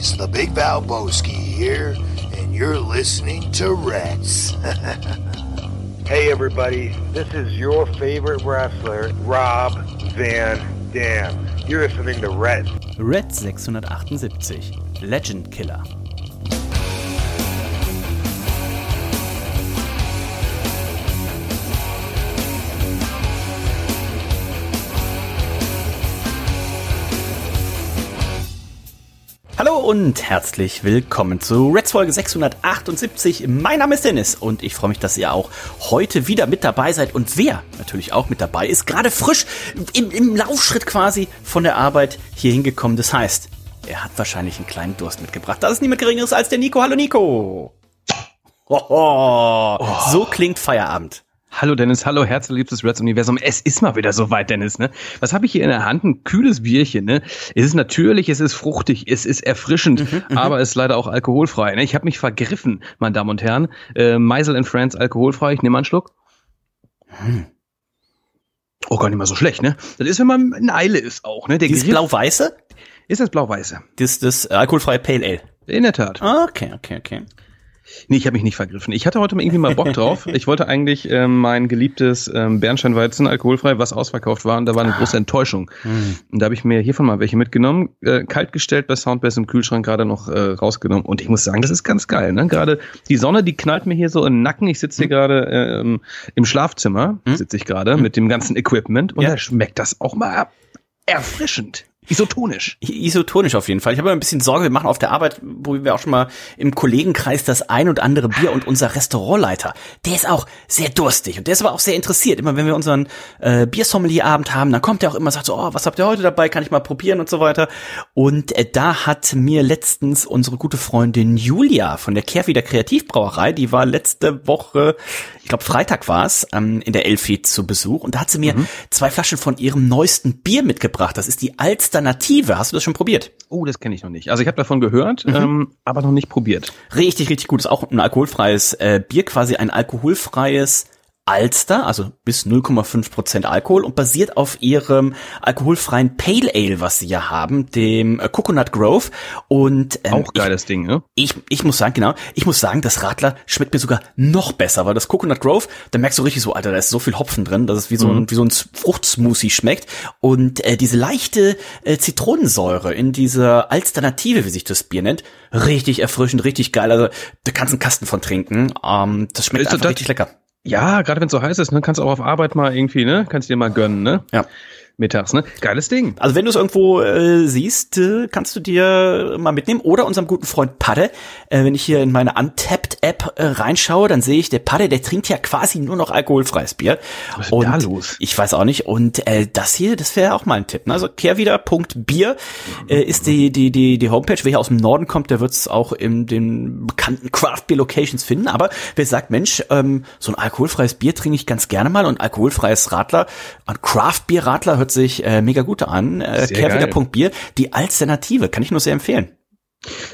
buddies. The Big Val Valboski here, and you're listening to Reds. Hey everybody, this is your favorite wrestler, Rob Van Dam. You're listening to Red. Red 678, Legend Killer. Hallo und herzlich willkommen zu Reds Folge 678. Mein Name ist Dennis und ich freue mich, dass ihr auch heute wieder mit dabei seid. Und wer natürlich auch mit dabei ist, gerade frisch im, im Laufschritt quasi von der Arbeit hier hingekommen. Das heißt, er hat wahrscheinlich einen kleinen Durst mitgebracht. Das ist niemand Geringeres als der Nico. Hallo Nico. Hoho. Oh. So klingt Feierabend. Hallo Dennis, hallo herzliebstes Reds Universum. Es ist mal wieder soweit, Dennis, ne? Was habe ich hier in der Hand? Ein kühles Bierchen, ne? Es ist natürlich, es ist fruchtig, es ist erfrischend, mhm, mhm. aber es ist leider auch alkoholfrei. Ne? Ich habe mich vergriffen, meine Damen und Herren. Äh, Meisel and Friends alkoholfrei. Ich nehme einen Schluck. Hm. Oh, gar nicht mal so schlecht, ne? Das ist, wenn man in Eile ist auch, ne? Der Dieses blau-weiße? Ist das blau-weiße? Das, das alkoholfreie Pale Ale. In der Tat. Okay, okay, okay. Nee, ich habe mich nicht vergriffen. Ich hatte heute mal irgendwie mal Bock drauf. Ich wollte eigentlich ähm, mein geliebtes ähm, Bernsteinweizen alkoholfrei, was ausverkauft war, und da war eine große Enttäuschung. Mhm. Und da habe ich mir hiervon mal welche mitgenommen, äh, kalt gestellt bei Soundbass im Kühlschrank gerade noch äh, rausgenommen. Und ich muss sagen, das ist ganz geil. Ne? Gerade die Sonne, die knallt mir hier so in den Nacken. Ich sitze hier mhm. gerade ähm, im Schlafzimmer, mhm. sitze ich gerade mhm. mit dem ganzen Equipment und ja. da schmeckt das auch mal erfrischend. Isotonisch. Isotonisch auf jeden Fall. Ich habe ein bisschen Sorge, wir machen auf der Arbeit, wo wir auch schon mal im Kollegenkreis das ein und andere Bier und unser Restaurantleiter, der ist auch sehr durstig und der ist aber auch sehr interessiert. Immer wenn wir unseren äh, Biersommelier-Abend haben, dann kommt er auch immer und sagt so, oh, was habt ihr heute dabei, kann ich mal probieren und so weiter. Und äh, da hat mir letztens unsere gute Freundin Julia von der Kehrwieder Kreativbrauerei, die war letzte Woche, glaube Freitag war es, ähm, in der Elfi zu Besuch und da hat sie mir mhm. zwei Flaschen von ihrem neuesten Bier mitgebracht. Das ist die Alternative. Hast du das schon probiert? Oh, das kenne ich noch nicht. Also ich habe davon gehört, mhm. ähm, aber noch nicht probiert. Richtig, richtig gut. Ist auch ein alkoholfreies äh, Bier, quasi ein alkoholfreies Alster, also bis 0,5 Prozent Alkohol und basiert auf ihrem alkoholfreien Pale Ale, was sie ja haben, dem äh, Coconut Grove. Und ähm, auch geiles ich, Ding, ne? Ich, ich muss sagen, genau, ich muss sagen, das Radler schmeckt mir sogar noch besser, weil das Coconut Grove, da merkst du richtig so, Alter, da ist so viel Hopfen drin, dass es wie so ein mhm. wie so ein Fruchtsmoothie schmeckt und äh, diese leichte äh, Zitronensäure in dieser Alternative, wie sich das Bier nennt, richtig erfrischend, richtig geil. Also da kannst du einen Kasten von trinken. Ähm, das schmeckt ist einfach richtig lecker. Ja, gerade wenn es so heiß ist, ne, kannst du auch auf Arbeit mal irgendwie, ne, kannst dir mal gönnen, ne? Ja mittags, ne? Geiles Ding. Also wenn du es irgendwo äh, siehst, äh, kannst du dir mal mitnehmen. Oder unserem guten Freund Padde. Äh, wenn ich hier in meine Untapped-App äh, reinschaue, dann sehe ich, der Padde, der trinkt ja quasi nur noch alkoholfreies Bier. Was ist denn da los? Ich weiß auch nicht. Und äh, das hier, das wäre auch mal ein Tipp. Ne? Also kehrwieder.bier äh, ist die, die, die, die Homepage. Wer hier aus dem Norden kommt, der wird es auch in den bekannten Craft Beer Locations finden. Aber wer sagt, Mensch, ähm, so ein alkoholfreies Bier trinke ich ganz gerne mal und alkoholfreies Radler, ein Craft Beer Radler hört sich äh, mega gut an. Äh, Kehrwieder.bier, die Alternative, kann ich nur sehr empfehlen.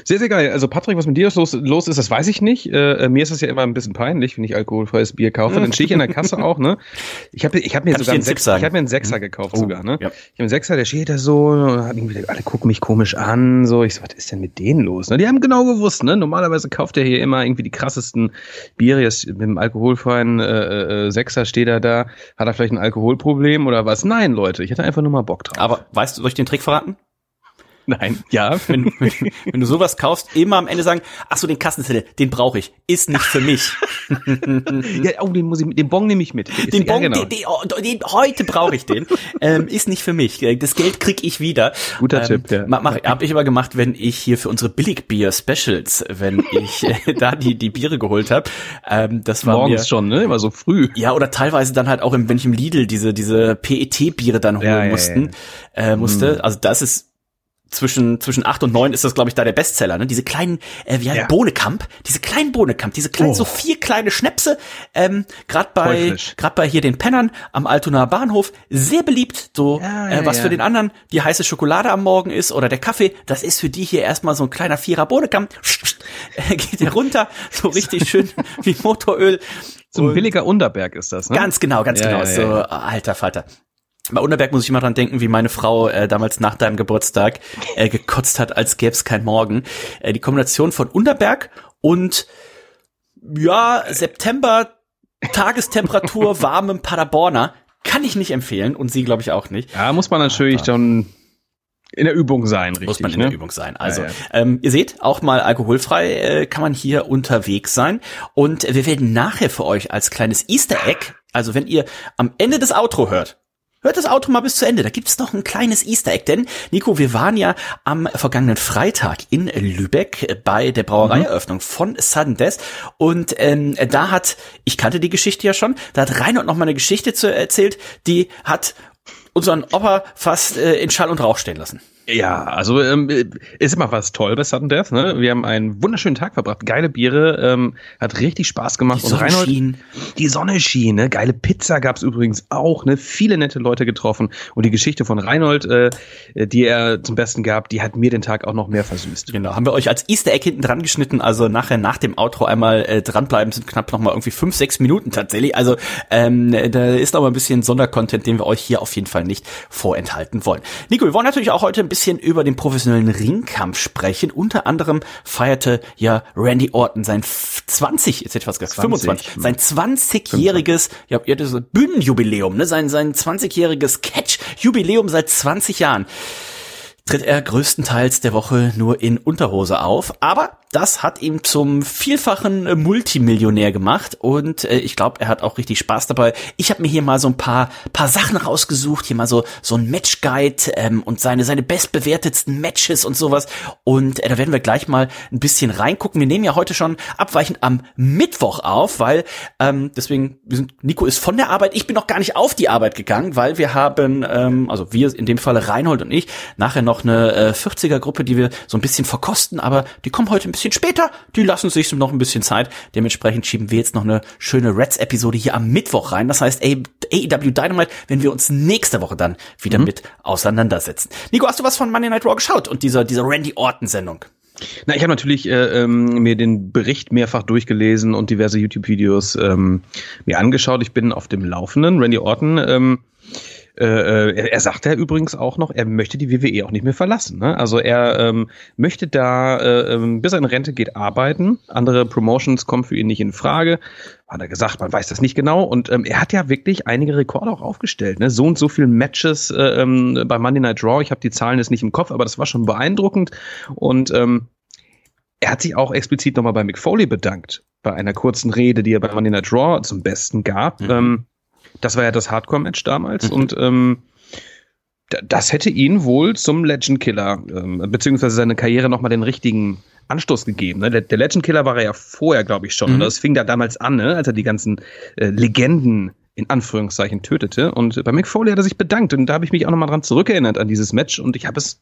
Sehr, sehr geil. Also Patrick, was mit dir los, los ist, das weiß ich nicht. Äh, äh mir ist das ja immer ein bisschen peinlich, wenn ich alkoholfreies Bier kaufe. Dann stehe ich in der Kasse auch, ne? Ich habe ich hab mir Kann sogar einen, Sechs, ich hab mir einen Sechser gekauft oh, sogar, ne? Ja. Ich habe einen Sechser, der steht da so, alle gucken mich komisch an, so. Ich so, was ist denn mit denen los? Ne? Die haben genau gewusst, ne? Normalerweise kauft er hier immer irgendwie die krassesten Biere. Jetzt mit dem alkoholfreien äh, äh, Sechser steht er da. Hat er vielleicht ein Alkoholproblem oder was? Nein, Leute, ich hatte einfach nur mal Bock drauf. Aber weißt du, soll ich den Trick verraten? Nein, ja. Wenn, wenn, wenn, du sowas kaufst, immer am Ende sagen, ach so, den Kassenzettel, den brauche ich, ist nicht für mich. ja, oh, den muss ich, den Bon nehme ich mit. Den, den Bon, ja, genau. den, den, den, heute brauche ich den. ähm, ist nicht für mich. Das Geld krieg ich wieder. Guter ähm, Tipp, ja. Mach, mach, hab ich aber gemacht, wenn ich hier für unsere Billigbier-Specials, wenn ich äh, da die, die Biere geholt habe. Ähm, das war Morgens mir, schon, ne? Immer so früh. Ja, oder teilweise dann halt auch, im, wenn ich im Lidl diese, diese PET-Biere dann holen ja, mussten, ja, äh, musste. Hm. Also das ist zwischen zwischen acht und neun ist das glaube ich da der Bestseller ne? Diese kleinen äh, wie heißt ja. Bohnekamp? Diese kleinen Bohnekamp diese kleinen oh. so vier kleine Schnäpse ähm, gerade bei gerade bei hier den Pennern am Altonaer Bahnhof. Sehr beliebt so ja, ja, äh, was für den anderen die heiße Schokolade am Morgen ist oder der Kaffee das ist für die hier erstmal so ein kleiner Vierer Bohnekamp. Geht der runter so richtig schön wie Motoröl. So ein billiger Unterberg ist das ne? Ganz genau ganz genau so alter Vater Bei Unterberg muss ich immer dran denken, wie meine Frau äh, damals nach deinem Geburtstag äh, gekotzt hat, als gäbe es kein Morgen. Äh, die Kombination von Unterberg und ja, September, Tagestemperatur, warmem Paderborner, kann ich nicht empfehlen und sie glaube ich auch nicht. Ja, muss man natürlich schon in der Übung sein, richtig. Muss man in ne? der Übung sein. Also, ja, ja. Ähm, ihr seht, auch mal alkoholfrei äh, kann man hier unterwegs sein. Und wir werden nachher für euch als kleines Easter Egg, also wenn ihr am Ende des Outro hört, Hört das Auto mal bis zu Ende. Da gibt's noch ein kleines Easter Egg. Denn, Nico, wir waren ja am vergangenen Freitag in Lübeck bei der Brauereieröffnung mhm. von Sudden Death. Und ähm, da hat, ich kannte die Geschichte ja schon, da hat Reinhold noch mal eine Geschichte zu erzählt, die hat unseren Opa fast äh, in Schall und Rauch stehen lassen. Ja, also ähm, ist immer was toll bei Sudden Death. Ne? Wir haben einen wunderschönen Tag verbracht, geile Biere, ähm, hat richtig Spaß gemacht. Die Sonne und Reinhold, schien. Die Sonne schien, ne? geile Pizza gab's übrigens auch, ne? viele nette Leute getroffen und die Geschichte von Reinhold, äh, die er zum Besten gab, die hat mir den Tag auch noch mehr versüßt. Genau, haben wir euch als Easter Egg hinten dran geschnitten, also nachher nach dem Outro einmal äh, dranbleiben, sind knapp noch mal irgendwie fünf, sechs Minuten tatsächlich. Also ähm, da ist mal ein bisschen Sondercontent, den wir euch hier auf jeden Fall nicht vorenthalten wollen. Nico, wir wollen natürlich auch heute ein bisschen bisschen über den professionellen Ringkampf sprechen. Unter anderem feierte ja Randy Orton sein 20, jetzt hätte ich gesagt, 25, sein 20-jähriges, ja, ja, das Bühnenjubiläum, ne, sein, sein 20-jähriges Catch-Jubiläum seit 20 Jahren tritt er größtenteils der Woche nur in Unterhose auf. Aber das hat ihn zum vielfachen Multimillionär gemacht und äh, ich glaube, er hat auch richtig Spaß dabei. Ich habe mir hier mal so ein paar paar Sachen rausgesucht, hier mal so so ein Matchguide ähm, und seine seine bestbewertetsten Matches und sowas und äh, da werden wir gleich mal ein bisschen reingucken. Wir nehmen ja heute schon abweichend am Mittwoch auf, weil ähm, deswegen wir sind, Nico ist von der Arbeit, ich bin noch gar nicht auf die Arbeit gegangen, weil wir haben ähm, also wir in dem Falle Reinhold und ich nachher noch eine äh, 40er Gruppe, die wir so ein bisschen verkosten, aber die kommen heute ein bisschen später. Die lassen sich noch ein bisschen Zeit. Dementsprechend schieben wir jetzt noch eine schöne Reds-Episode hier am Mittwoch rein. Das heißt, AEW Dynamite, wenn wir uns nächste Woche dann wieder mhm. mit auseinandersetzen. Nico, hast du was von Monday Night Raw geschaut und dieser, dieser Randy Orton-Sendung? Na, ich habe natürlich äh, ähm, mir den Bericht mehrfach durchgelesen und diverse YouTube-Videos ähm, mir angeschaut. Ich bin auf dem Laufenden. Randy Orton ähm, äh, äh, er, er sagt ja übrigens auch noch, er möchte die WWE auch nicht mehr verlassen. Ne? Also er ähm, möchte da, äh, ähm, bis er in Rente geht, arbeiten. Andere Promotions kommen für ihn nicht in Frage. Hat er gesagt, man weiß das nicht genau. Und ähm, er hat ja wirklich einige Rekorde auch aufgestellt. Ne? So und so viele Matches äh, ähm, bei Monday Night Raw. Ich habe die Zahlen jetzt nicht im Kopf, aber das war schon beeindruckend. Und ähm, er hat sich auch explizit nochmal bei Mick Foley bedankt, bei einer kurzen Rede, die er bei Monday Night Raw zum Besten gab. Mhm. Ähm, das war ja das Hardcore-Match damals mhm. und ähm, das hätte ihn wohl zum Legend Killer, ähm, beziehungsweise seine Karriere nochmal den richtigen Anstoß gegeben. Ne? Der, der Legend Killer war er ja vorher, glaube ich, schon. Mhm. Das fing da damals an, ne? als er die ganzen äh, Legenden in Anführungszeichen tötete. Und bei Mick Foley hat er sich bedankt. Und da habe ich mich auch nochmal dran zurückerinnert an dieses Match. Und ich habe es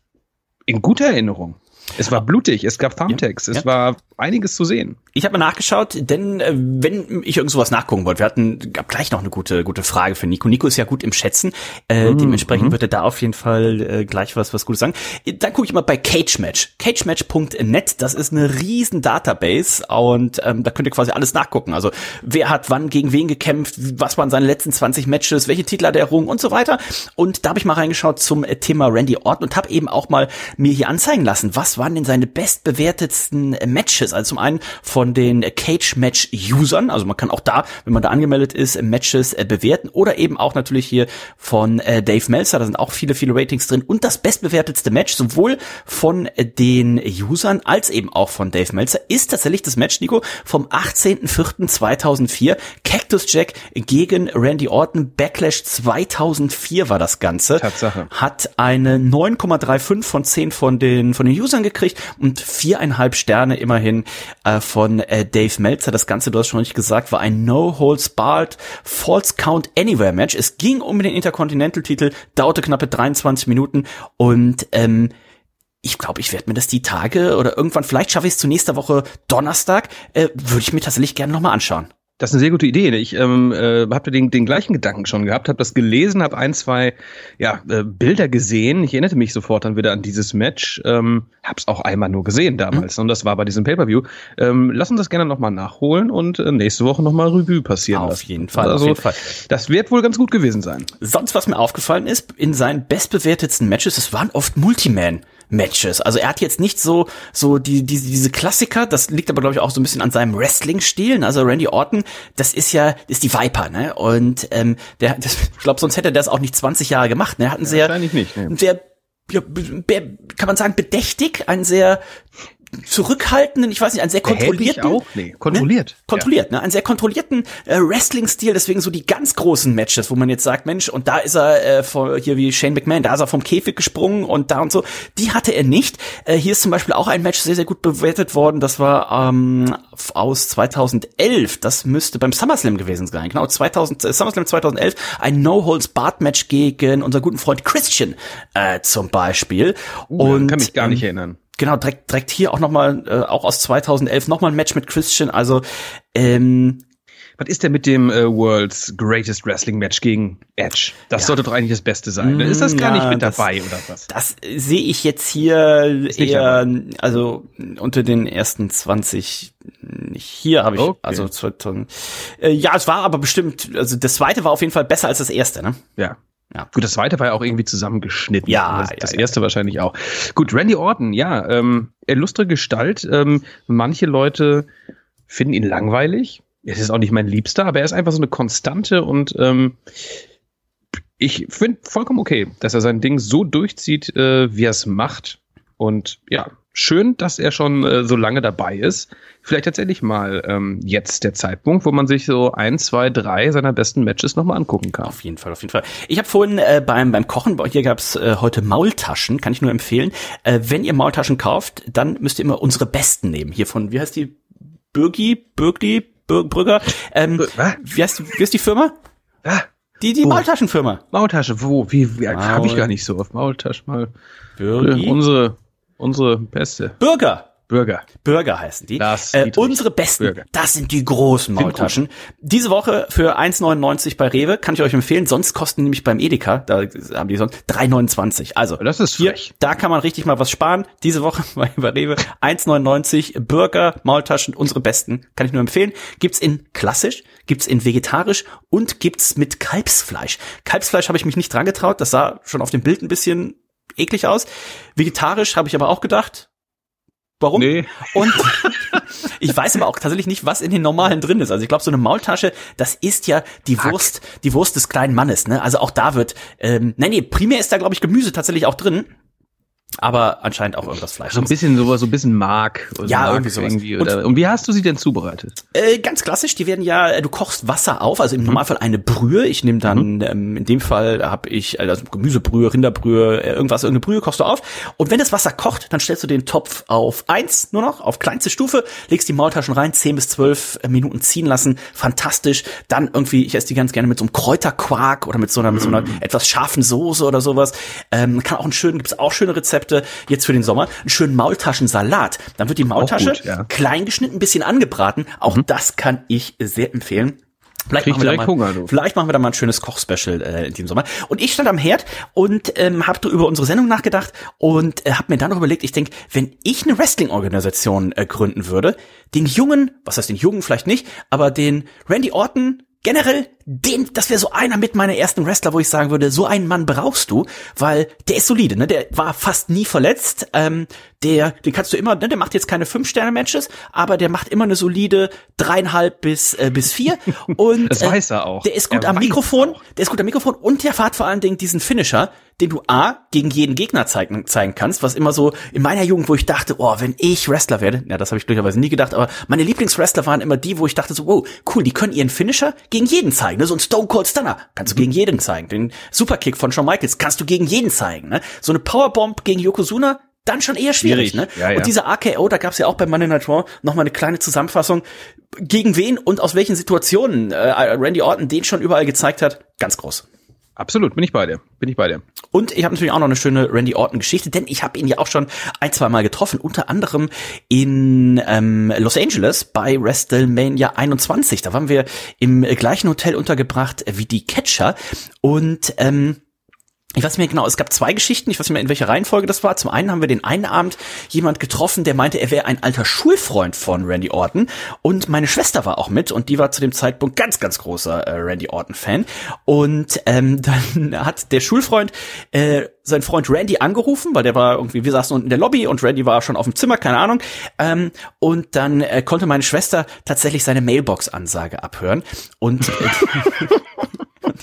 in guter Erinnerung. Es war blutig, es gab Thumbtacks, ja, es ja. war einiges zu sehen. Ich habe mal nachgeschaut, denn äh, wenn ich irgend sowas nachgucken wollte, wir hatten gab gleich noch eine gute gute Frage für Nico. Nico ist ja gut im Schätzen, äh, mm, dementsprechend mm. wird er da auf jeden Fall äh, gleich was was Gutes sagen. Dann gucke ich mal bei Cage Match, cagematch.net. Das ist eine riesen Database und ähm, da könnt ihr quasi alles nachgucken. Also wer hat wann gegen wen gekämpft, was waren seine letzten 20 Matches, welche Titel hat er errungen und so weiter. Und da habe ich mal reingeschaut zum äh, Thema Randy Orton und habe eben auch mal mir hier anzeigen lassen, was waren denn seine bestbewertetsten äh, Matches. Also zum einen von den Cage-Match-Usern, also man kann auch da, wenn man da angemeldet ist, Matches äh, bewerten oder eben auch natürlich hier von äh, Dave Meltzer, da sind auch viele, viele Ratings drin und das bestbewertetste Match, sowohl von den Usern als eben auch von Dave Meltzer, ist tatsächlich das Match, Nico, vom 18.04.2004, Cactus Jack gegen Randy Orton, Backlash 2004 war das Ganze. Tatsache. Hat eine 9,35 von 10 von den, von den Usern gekriegt und viereinhalb Sterne immerhin äh, von äh, Dave Meltzer. Das Ganze, du hast schon nicht gesagt, war ein No-Holds-Barred False Count Anywhere Match. Es ging um den Intercontinental-Titel, dauerte knappe 23 Minuten und ähm, ich glaube, ich werde mir das die Tage oder irgendwann, vielleicht schaffe ich es zu nächster Woche Donnerstag, äh, würde ich mir tatsächlich gerne nochmal anschauen. Das ist eine sehr gute Idee. Ich ähm, äh, habe den, den gleichen Gedanken schon gehabt, habe das gelesen, habe ein, zwei ja, äh, Bilder gesehen. Ich erinnerte mich sofort dann wieder an dieses Match. Ähm, habe es auch einmal nur gesehen damals mhm. und das war bei diesem Pay-Per-View. Ähm, lass uns das gerne nochmal nachholen und äh, nächste Woche nochmal Revue passieren Auf lassen. jeden Fall, also, auf jeden Fall. Das wird wohl ganz gut gewesen sein. Sonst, was mir aufgefallen ist, in seinen bestbewertetsten Matches, es waren oft Multiman. Matches. Also er hat jetzt nicht so so die, die diese Klassiker, das liegt aber glaube ich auch so ein bisschen an seinem Wrestling-Stil. Also Randy Orton, das ist ja ist die Viper, ne? Und ähm, der, das, ich glaube, sonst hätte er das auch nicht 20 Jahre gemacht. Ne? Er hat einen sehr, nicht, ne? sehr ja, kann man sagen, bedächtig, ein sehr zurückhaltenden, ich weiß nicht, einen sehr kontrollierten. auch? Nee, kontrolliert. Ne? Kontrolliert, ja. ne? Einen sehr kontrollierten äh, Wrestling-Stil, deswegen so die ganz großen Matches, wo man jetzt sagt, Mensch, und da ist er äh, vor, hier wie Shane McMahon, da ist er vom Käfig gesprungen und da und so. Die hatte er nicht. Äh, hier ist zum Beispiel auch ein Match sehr, sehr gut bewertet worden. Das war ähm, aus 2011. Das müsste beim SummerSlam gewesen sein. Genau, 2000, äh, SummerSlam 2011. Ein No-Holds-Barred-Match gegen unseren guten Freund Christian äh, zum Beispiel. Uh, und kann mich gar nicht ähm, erinnern genau, direkt, direkt hier auch nochmal, äh, auch aus 2011, nochmal ein Match mit Christian. Also, ähm, was ist denn mit dem äh, World's Greatest Wrestling Match gegen Edge? Das ja. sollte doch eigentlich das Beste sein. Ist das gar nicht mit das, dabei oder was? Das sehe ich jetzt hier eher, also unter den ersten 20 nicht. Hier habe ich, okay. also äh, ja, es war aber bestimmt, also das zweite war auf jeden Fall besser als das erste, ne? Ja. Ja. Gut, das zweite war ja auch irgendwie zusammengeschnitten. Ja, das, ja, das erste ja. wahrscheinlich auch. Gut, Randy Orton, ja, ähm, illustre Gestalt. Ähm, manche Leute finden ihn langweilig. Es ist auch nicht mein Liebster, aber er ist einfach so eine Konstante und ähm, ich finde vollkommen okay, dass er sein Ding so durchzieht, äh, wie er es macht. Und ja, schön, dass er schon äh, so lange dabei ist. Vielleicht tatsächlich mal ähm, jetzt der Zeitpunkt, wo man sich so ein, zwei, drei seiner besten Matches nochmal angucken kann. Auf jeden Fall, auf jeden Fall. Ich habe vorhin äh, beim, beim Kochen, hier gab's äh, heute Maultaschen, kann ich nur empfehlen. Äh, wenn ihr Maultaschen kauft, dann müsst ihr immer unsere besten nehmen. Hier von, wie heißt die? Bürgi, Bürgli, Brügger. Ähm, wie, heißt, wie heißt die Firma? Ah, die, die Maultaschenfirma. Maultasche, wo? Wie, wie Maul. habe ich gar nicht so auf Maultaschen mal. Bürgi? Unsere Unsere beste. Bürger. Bürger. Bürger heißen die. Das äh, unsere besten, Bürger. das sind die großen Maultaschen. Diese Woche für 1,99 bei Rewe, kann ich euch empfehlen. Sonst kosten nämlich beim Edeka, da haben die sonst 3,29. Also, das ist hier, da kann man richtig mal was sparen. Diese Woche bei, bei Rewe 1,99 Burger, Maultaschen, unsere besten, kann ich nur empfehlen. Gibt's in klassisch, gibt's in vegetarisch und gibt's mit Kalbsfleisch. Kalbsfleisch habe ich mich nicht dran getraut, das sah schon auf dem Bild ein bisschen eklig aus. Vegetarisch habe ich aber auch gedacht. Warum? Nee. Und ich weiß aber auch tatsächlich nicht, was in den normalen drin ist. Also ich glaube, so eine Maultasche, das ist ja die Hack. Wurst, die Wurst des kleinen Mannes. Ne? Also auch da wird, ähm, nee, nee, primär ist da glaube ich Gemüse tatsächlich auch drin aber anscheinend auch irgendwas Fleisch. So ein bisschen sowas, so ein bisschen Mark. ja, Mark irgendwie sowas. Irgendwie, oder, und, und, wie hast du sie denn zubereitet? Äh, ganz klassisch, die werden ja, äh, du kochst Wasser auf, also im mhm. Normalfall eine Brühe. Ich nehme dann, mhm. ähm, in dem Fall habe ich also Gemüsebrühe, Rinderbrühe, äh, irgendwas, irgendeine Brühe kochst du auf. Und wenn das Wasser kocht, dann stellst du den Topf auf eins nur noch, auf kleinste Stufe, legst die Maultaschen rein, zehn bis zwölf äh, Minuten ziehen lassen, fantastisch. Dann irgendwie, ich esse die ganz gerne mit so einem Kräuterquark oder mit so einer, mhm. mit so einer mhm. etwas scharfen Soße oder sowas. Ähm, kann auch einen schönen, gibt's auch schöne Rezepte Rezepte jetzt für den Sommer, einen schönen Maultaschensalat. Dann wird die Maultasche gut, ja. klein geschnitten, ein bisschen angebraten. Auch mhm. das kann ich sehr empfehlen. Vielleicht machen, wir da mal, Hunger, vielleicht machen wir da mal ein schönes Kochspecial äh, in diesem Sommer. Und ich stand am Herd und ähm, habe über unsere Sendung nachgedacht und äh, habe mir dann noch überlegt, ich denke, wenn ich eine Wrestling-Organisation äh, gründen würde, den jungen, was heißt den jungen vielleicht nicht, aber den Randy Orton generell, den, das wäre so einer mit meiner ersten Wrestler, wo ich sagen würde, so einen Mann brauchst du, weil der ist solide, ne? Der war fast nie verletzt. Ähm, der, den kannst du immer, ne? Der macht jetzt keine Fünf-Sterne-Matches, aber der macht immer eine solide dreieinhalb bis äh, bis vier. Und das weiß er auch. Der ist gut er am Mikrofon, der ist gut am Mikrofon und der fährt vor allen Dingen diesen Finisher, den du A, gegen jeden Gegner zeigen, zeigen kannst, was immer so in meiner Jugend, wo ich dachte, oh, wenn ich Wrestler werde, ja, das habe ich durchaus nie gedacht, aber meine Lieblingswrestler waren immer die, wo ich dachte so, wow, cool, die können ihren Finisher gegen jeden zeigen, ne? so ein Stone Cold Stunner kannst du gegen jeden zeigen, den Superkick von Shawn Michaels kannst du gegen jeden zeigen, ne? so eine Powerbomb gegen Yokozuna, dann schon eher schwierig, schwierig. ne? Ja, ja. Und diese AKO, da gab's ja auch bei Monday Night Raw noch mal eine kleine Zusammenfassung, gegen wen und aus welchen Situationen äh, Randy Orton den schon überall gezeigt hat, ganz groß. Absolut, bin ich bei dir. Bin ich bei dir. Und ich habe natürlich auch noch eine schöne Randy Orton-Geschichte, denn ich habe ihn ja auch schon ein, zwei Mal getroffen, unter anderem in ähm, Los Angeles bei WrestleMania 21. Da waren wir im gleichen Hotel untergebracht wie die Catcher. Und ähm, ich weiß nicht mehr genau, es gab zwei Geschichten, ich weiß nicht mehr, in welcher Reihenfolge das war. Zum einen haben wir den einen Abend jemand getroffen, der meinte, er wäre ein alter Schulfreund von Randy Orton. Und meine Schwester war auch mit und die war zu dem Zeitpunkt ganz, ganz großer äh, Randy Orton-Fan. Und ähm, dann hat der Schulfreund äh, sein Freund Randy angerufen, weil der war irgendwie, wir saßen unten in der Lobby und Randy war schon auf dem Zimmer, keine Ahnung. Ähm, und dann äh, konnte meine Schwester tatsächlich seine Mailbox-Ansage abhören. Und äh,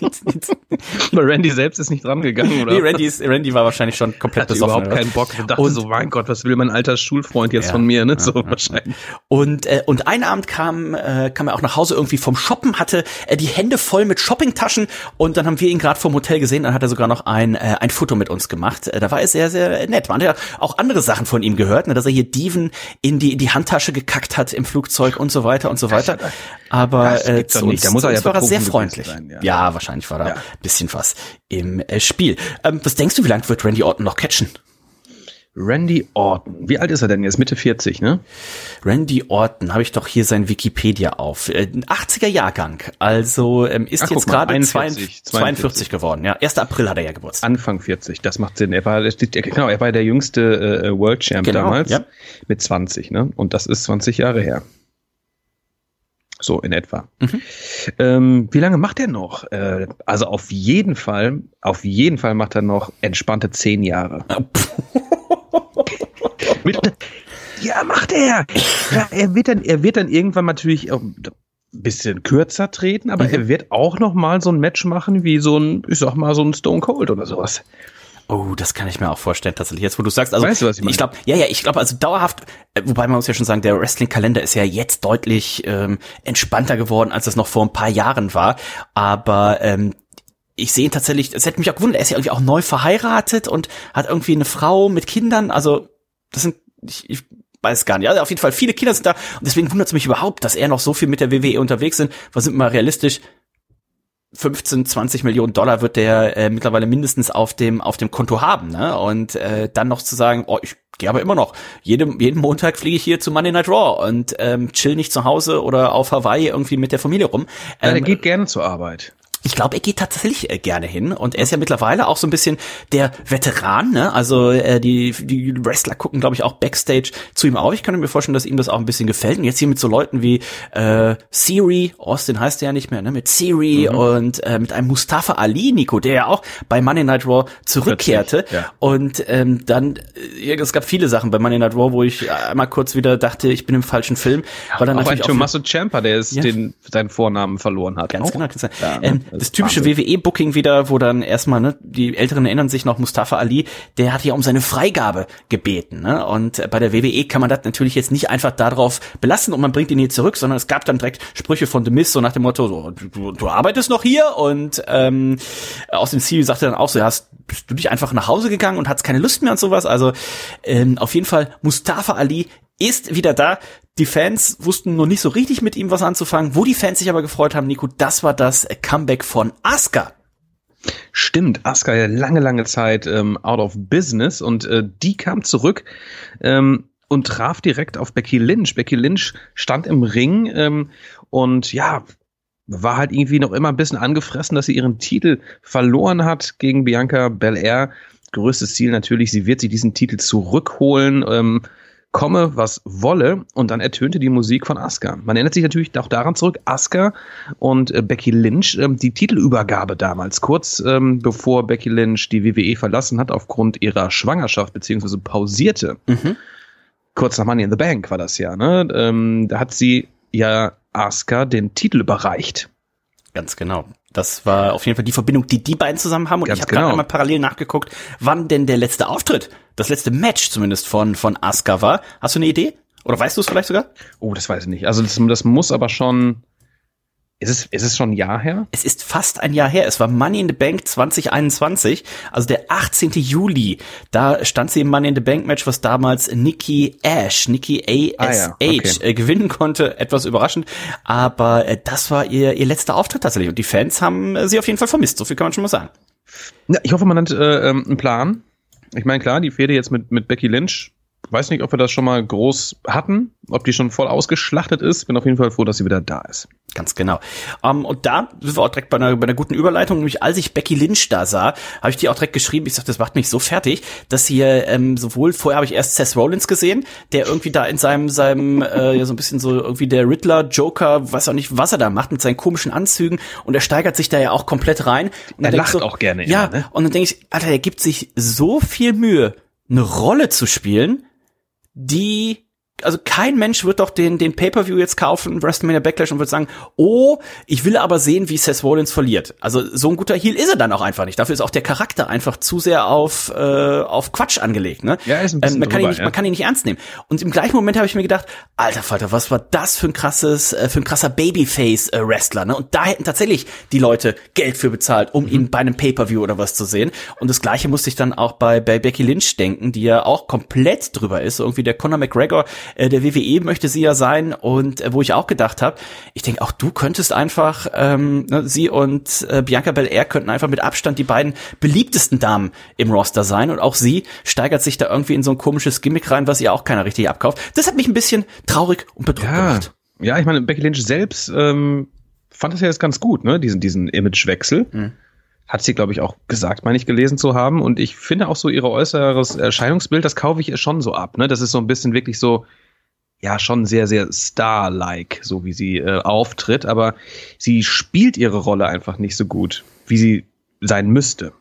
Aber Randy selbst ist nicht dran gegangen, oder? Nee, Randy, ist, Randy war wahrscheinlich schon komplett Hatte besoffen. überhaupt keinen Bock. Er dachte und, so, mein Gott, was will mein alter Schulfreund jetzt ja, von mir, ne? So ja, wahrscheinlich. Und, äh, und ein Abend kam, äh, kam er auch nach Hause irgendwie vom Shoppen, hatte äh, die Hände voll mit Shoppingtaschen und dann haben wir ihn gerade vom Hotel gesehen, dann hat er sogar noch ein, äh, ein Foto mit uns gemacht. Äh, da war er sehr, sehr nett. Man hat ja auch andere Sachen von ihm gehört, ne? dass er hier Diven in die, in die Handtasche gekackt hat im Flugzeug und so weiter und so weiter. Aber äh, zu uns, da muss er ja war er sehr freundlich. Sein, ja. ja. wahrscheinlich war da ja. bisschen was im äh, Spiel. Ähm, was denkst du, wie lange wird Randy Orton noch catchen? Randy Orton. Wie alt ist er denn jetzt? Mitte 40, ne? Randy Orton, habe ich doch hier sein Wikipedia auf. Äh, 80er Jahrgang. Also ähm, ist Ach, jetzt gerade 42, 42 geworden. Ja, 1. April hat er ja Geburtstag. Anfang 40, das macht Sinn. Er war genau, er war der jüngste äh, World Champ genau, damals ja. mit 20, ne? Und das ist 20 Jahre her. So in etwa. Mhm. Ähm, wie lange macht er noch? Äh, also auf jeden Fall, auf jeden Fall macht er noch entspannte zehn Jahre. ja, macht er. Ja, er wird dann, er wird dann irgendwann natürlich ein bisschen kürzer treten, aber mhm. er wird auch noch mal so ein Match machen wie so ein, ich sag mal so ein Stone Cold oder sowas. Oh, das kann ich mir auch vorstellen, tatsächlich. Jetzt, wo du sagst, also weißt du, was ich, ich glaube, ja, ja, ich glaube, also dauerhaft, äh, wobei man muss ja schon sagen, der Wrestling-Kalender ist ja jetzt deutlich ähm, entspannter geworden, als das noch vor ein paar Jahren war. Aber ähm, ich sehe ihn tatsächlich, es hätte mich auch gewundert, er ist ja irgendwie auch neu verheiratet und hat irgendwie eine Frau mit Kindern. Also, das sind, ich, ich weiß gar nicht. Also auf jeden Fall, viele Kinder sind da und deswegen wundert es mich überhaupt, dass er noch so viel mit der WWE unterwegs sind. Was sind mal realistisch? 15, 20 Millionen Dollar wird der äh, mittlerweile mindestens auf dem auf dem Konto haben, ne? Und äh, dann noch zu sagen, oh, ich gehe aber immer noch. Jeden, jeden Montag fliege ich hier zu Monday Night Raw und ähm, chill nicht zu Hause oder auf Hawaii irgendwie mit der Familie rum. Ähm, ja, der geht gerne zur Arbeit. Ich glaube, er geht tatsächlich äh, gerne hin und er ist ja mittlerweile auch so ein bisschen der Veteran, ne? Also äh, die die Wrestler gucken, glaube ich, auch backstage zu ihm auf. Ich kann mir vorstellen, dass ihm das auch ein bisschen gefällt. Und jetzt hier mit so Leuten wie äh, Siri, Austin heißt er ja nicht mehr, ne? Mit Siri mhm. und äh, mit einem Mustafa Ali, Nico, der ja auch bei Monday Night Raw zurückkehrte. Ja. Und ähm, dann, äh, es gab viele Sachen bei Monday Night Raw, wo ich einmal kurz wieder dachte, ich bin im falschen Film. Ja, weil dann auch natürlich ein Tommaso Ciampa, der ist ja. den seinen Vornamen verloren hat. Ganz auch. genau. Ganz genau. Ja, ähm, das, typische WWE-Booking wieder, wo dann erstmal, ne, die Älteren erinnern sich noch, Mustafa Ali, der hat ja um seine Freigabe gebeten. Ne? Und bei der WWE kann man das natürlich jetzt nicht einfach darauf belassen und man bringt ihn hier zurück, sondern es gab dann direkt Sprüche von The Miz, so nach dem Motto, so, du, du arbeitest noch hier und ähm, aus dem Ziel sagte dann auch so, ja, hast bist du dich einfach nach Hause gegangen und hattest keine Lust mehr und sowas. Also ähm, auf jeden Fall Mustafa Ali ist wieder da. Die Fans wussten noch nicht so richtig mit ihm was anzufangen. Wo die Fans sich aber gefreut haben, Nico, das war das Comeback von Asuka. Stimmt, Asuka ja lange, lange Zeit ähm, out of business und äh, die kam zurück ähm, und traf direkt auf Becky Lynch. Becky Lynch stand im Ring ähm, und ja, war halt irgendwie noch immer ein bisschen angefressen, dass sie ihren Titel verloren hat gegen Bianca Belair. Größtes Ziel natürlich, sie wird sich diesen Titel zurückholen. Ähm, komme, was wolle. Und dann ertönte die Musik von Asuka. Man erinnert sich natürlich auch daran zurück, Asuka und äh, Becky Lynch, ähm, die Titelübergabe damals, kurz ähm, bevor Becky Lynch die WWE verlassen hat aufgrund ihrer Schwangerschaft, beziehungsweise pausierte. Mhm. Kurz nach Money in the Bank war das ja, ne? Ähm, da hat sie ja Asuka den Titel überreicht. Ganz genau. Das war auf jeden Fall die Verbindung, die die beiden zusammen haben. Und Ganz ich habe genau. gerade einmal parallel nachgeguckt, wann denn der letzte Auftritt, das letzte Match zumindest von von Asuka war. Hast du eine Idee? Oder weißt du es vielleicht sogar? Oh, das weiß ich nicht. Also das, das muss aber schon ist es, ist es schon ein Jahr her? Es ist fast ein Jahr her. Es war Money in the Bank 2021, also der 18. Juli. Da stand sie im Money in the Bank Match, was damals Nikki Ash, Nikki A.S.H. Ah, ja. okay. äh, gewinnen konnte. Etwas überraschend. Aber äh, das war ihr, ihr letzter Auftritt tatsächlich. Und die Fans haben äh, sie auf jeden Fall vermisst. So viel kann man schon mal sagen. Ja, ich hoffe, man hat äh, ähm, einen Plan. Ich meine, klar, die Fehde jetzt mit, mit Becky Lynch weiß nicht, ob wir das schon mal groß hatten, ob die schon voll ausgeschlachtet ist. Bin auf jeden Fall froh, dass sie wieder da ist. Ganz genau. Um, ähm, und da sind wir auch direkt bei einer, bei einer guten Überleitung. Nämlich als ich Becky Lynch da sah, habe ich die auch direkt geschrieben. Ich sagte, das macht mich so fertig, dass hier ähm, sowohl vorher habe ich erst Seth Rollins gesehen, der irgendwie da in seinem seinem äh, ja so ein bisschen so irgendwie der Riddler Joker, weiß auch nicht, was er da macht mit seinen komischen Anzügen und er steigert sich da ja auch komplett rein. Und er lacht so, auch gerne. Ja. Immer, ne? Und dann denke ich, Alter, der gibt sich so viel Mühe, eine Rolle zu spielen die also kein Mensch wird doch den, den Pay-Per-View jetzt kaufen, WrestleMania Backlash und wird sagen, oh, ich will aber sehen, wie Seth Rollins verliert. Also so ein guter Heel ist er dann auch einfach nicht. Dafür ist auch der Charakter einfach zu sehr auf, äh, auf Quatsch angelegt. Ne? Ja, ist ein bisschen ähm, man, kann drüber, ihn nicht, ja. man kann ihn nicht ernst nehmen. Und im gleichen Moment habe ich mir gedacht, alter Falter, was war das für ein krasses, äh, für ein krasser Babyface-Wrestler. Ne? Und da hätten tatsächlich die Leute Geld für bezahlt, um mhm. ihn bei einem Pay-Per-View oder was zu sehen. Und das gleiche musste ich dann auch bei, bei Becky Lynch denken, die ja auch komplett drüber ist. Irgendwie der Conor McGregor äh, der WWE möchte sie ja sein und äh, wo ich auch gedacht habe, ich denke auch du könntest einfach ähm, ne, sie und äh, Bianca Belair könnten einfach mit Abstand die beiden beliebtesten Damen im Roster sein und auch sie steigert sich da irgendwie in so ein komisches Gimmick rein, was ihr auch keiner richtig abkauft. Das hat mich ein bisschen traurig und bedrückt ja. gemacht. Ja, ich meine Becky Lynch selbst ähm, fand das ja jetzt ganz gut, ne? Diesen diesen Imagewechsel. Mhm hat sie, glaube ich, auch gesagt, meine ich, gelesen zu haben. Und ich finde auch so ihre äußeres Erscheinungsbild, das kaufe ich ihr schon so ab. Ne? Das ist so ein bisschen wirklich so, ja schon sehr, sehr star-like, so wie sie äh, auftritt, aber sie spielt ihre Rolle einfach nicht so gut, wie sie sein müsste.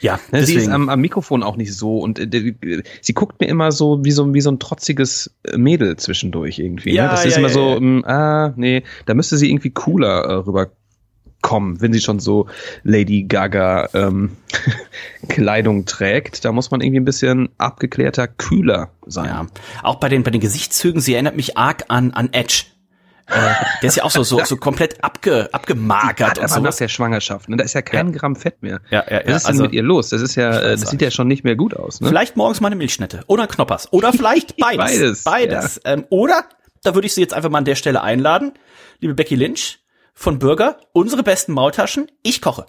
Ja, ne, sie ist am, am, Mikrofon auch nicht so und äh, sie guckt mir immer so wie so wie so ein trotziges Mädel zwischendurch irgendwie. Ne? Ja, ne? Das ja, ist immer ja, so, ja. Mm, ah, nee, da müsste sie irgendwie cooler äh, rüber kommen, wenn sie schon so Lady Gaga ähm, Kleidung trägt. Da muss man irgendwie ein bisschen abgeklärter, kühler sein. Ja. Auch bei den bei den Gesichtszügen, sie erinnert mich arg an an Edge. Äh, der ist ja auch so so, so komplett abge, abgemagert und so. nach der Schwangerschaft. Ne? Da ist ja kein ja. Gramm Fett mehr. Ja, ja, ja. Was ist also, denn mit ihr los? Das ist ja, das sieht ja schon nicht mehr gut aus. Ne? Vielleicht morgens mal eine Milchschnitte oder Knoppers oder vielleicht beides. beides. Beides. Ja. Ähm, oder da würde ich sie jetzt einfach mal an der Stelle einladen, liebe Becky Lynch von Burger, unsere besten Maultaschen, ich koche.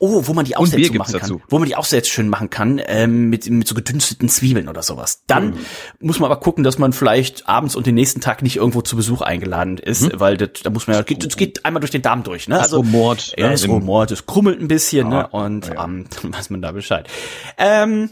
Oh, wo man die Aufsätze machen kann. Dazu. Wo man die Aufsätze schön machen kann, ähm, mit, mit so gedünsteten Zwiebeln oder sowas. Dann mhm. muss man aber gucken, dass man vielleicht abends und den nächsten Tag nicht irgendwo zu Besuch eingeladen ist, mhm. weil das, da muss man ja, geht, das geht einmal durch den Darm durch, ne? Das also, rumort. Ja, es rumort, es krummelt ein bisschen, ja, ne? Und ja. ähm, dann weiß man da Bescheid. Ähm,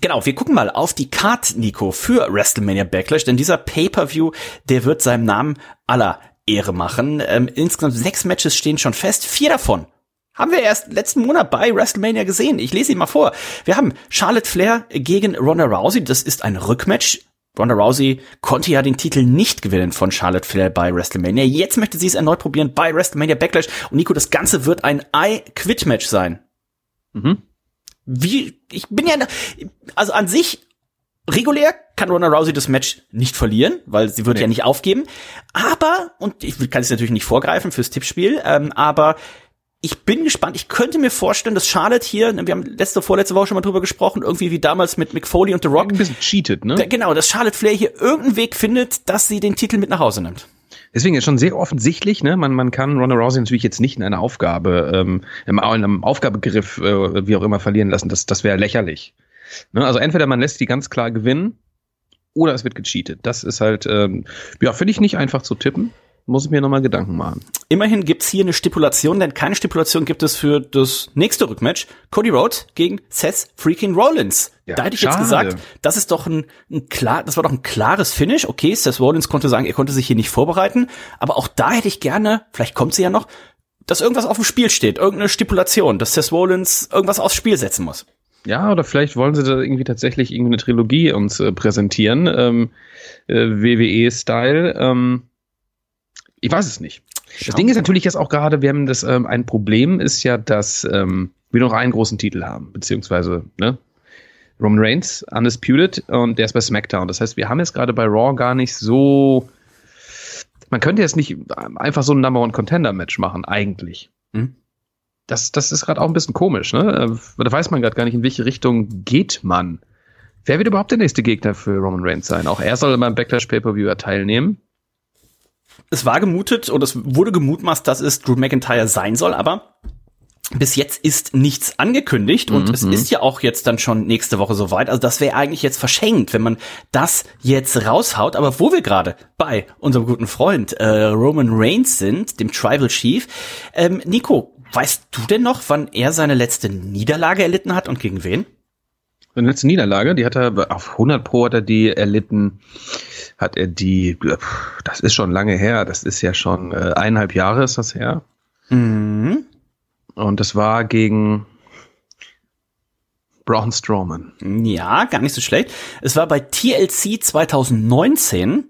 Genau, wir gucken mal auf die Card, Nico, für WrestleMania Backlash, denn dieser Pay-Per-View, der wird seinem Namen aller Ehre machen. Ähm, insgesamt sechs Matches stehen schon fest. Vier davon haben wir erst letzten Monat bei WrestleMania gesehen. Ich lese ihn mal vor. Wir haben Charlotte Flair gegen Ronda Rousey. Das ist ein Rückmatch. Ronda Rousey konnte ja den Titel nicht gewinnen von Charlotte Flair bei WrestleMania. Jetzt möchte sie es erneut probieren bei WrestleMania Backlash. Und Nico, das Ganze wird ein I-Quit-Match sein. Mhm. Wie, ich bin ja, also an sich regulär kann Ronda Rousey das Match nicht verlieren, weil sie wird nee. ja nicht aufgeben. Aber, und ich kann es natürlich nicht vorgreifen fürs Tippspiel, ähm, aber ich bin gespannt. Ich könnte mir vorstellen, dass Charlotte hier, wir haben letzte, vorletzte Woche schon mal drüber gesprochen, irgendwie wie damals mit Mick Foley und The Rock. Ein bisschen cheated, ne? Genau, dass Charlotte Flair hier irgendeinen Weg findet, dass sie den Titel mit nach Hause nimmt. Deswegen ist schon sehr offensichtlich, ne? Man, man kann Ronda Rousey natürlich jetzt nicht in einer Aufgabe, ähm, in einem Aufgabegriff, äh, wie auch immer, verlieren lassen. Das, das wäre lächerlich. Ne? Also entweder man lässt die ganz klar gewinnen oder es wird gecheatet. Das ist halt, ähm, ja, finde ich nicht einfach zu tippen. Muss ich mir nochmal Gedanken machen. Immerhin gibt's hier eine Stipulation, denn keine Stipulation gibt es für das nächste Rückmatch. Cody Rhodes gegen Seth freaking Rollins. Ja, da hätte ich schade. jetzt gesagt, das ist doch ein, ein klar, das war doch ein klares Finish. Okay, Seth Rollins konnte sagen, er konnte sich hier nicht vorbereiten, aber auch da hätte ich gerne, vielleicht kommt sie ja noch, dass irgendwas auf dem Spiel steht, irgendeine Stipulation, dass Seth Rollins irgendwas aufs Spiel setzen muss. Ja, oder vielleicht wollen sie da irgendwie tatsächlich irgendwie eine Trilogie uns äh, präsentieren, ähm, äh, WWE-Style. Ähm, ich weiß es nicht. Schauen das Ding ist natürlich jetzt auch gerade, wir haben das, ähm, ein Problem ist ja, dass ähm, wir noch einen großen Titel haben, beziehungsweise, ne? Roman Reigns, Undisputed, und der ist bei SmackDown. Das heißt, wir haben jetzt gerade bei Raw gar nicht so. Man könnte jetzt nicht einfach so ein Number One Contender Match machen, eigentlich. Hm? Das, das ist gerade auch ein bisschen komisch, ne? Äh, da weiß man gerade gar nicht, in welche Richtung geht man. Wer wird überhaupt der nächste Gegner für Roman Reigns sein? Auch er soll beim Backlash Pay-Per-View teilnehmen. Es war gemutet oder es wurde gemutmaßt, dass es Drew McIntyre sein soll, aber bis jetzt ist nichts angekündigt und mhm. es ist ja auch jetzt dann schon nächste Woche soweit. Also das wäre eigentlich jetzt verschenkt, wenn man das jetzt raushaut. Aber wo wir gerade bei unserem guten Freund äh, Roman Reigns sind, dem Tribal Chief, ähm, Nico, weißt du denn noch, wann er seine letzte Niederlage erlitten hat und gegen wen? Seine letzte Niederlage, die hat er auf 100 Pro hat er die erlitten. Hat er die, das ist schon lange her, das ist ja schon äh, eineinhalb Jahre ist das her. Mhm. Und das war gegen Braun Strowman. Ja, gar nicht so schlecht. Es war bei TLC 2019.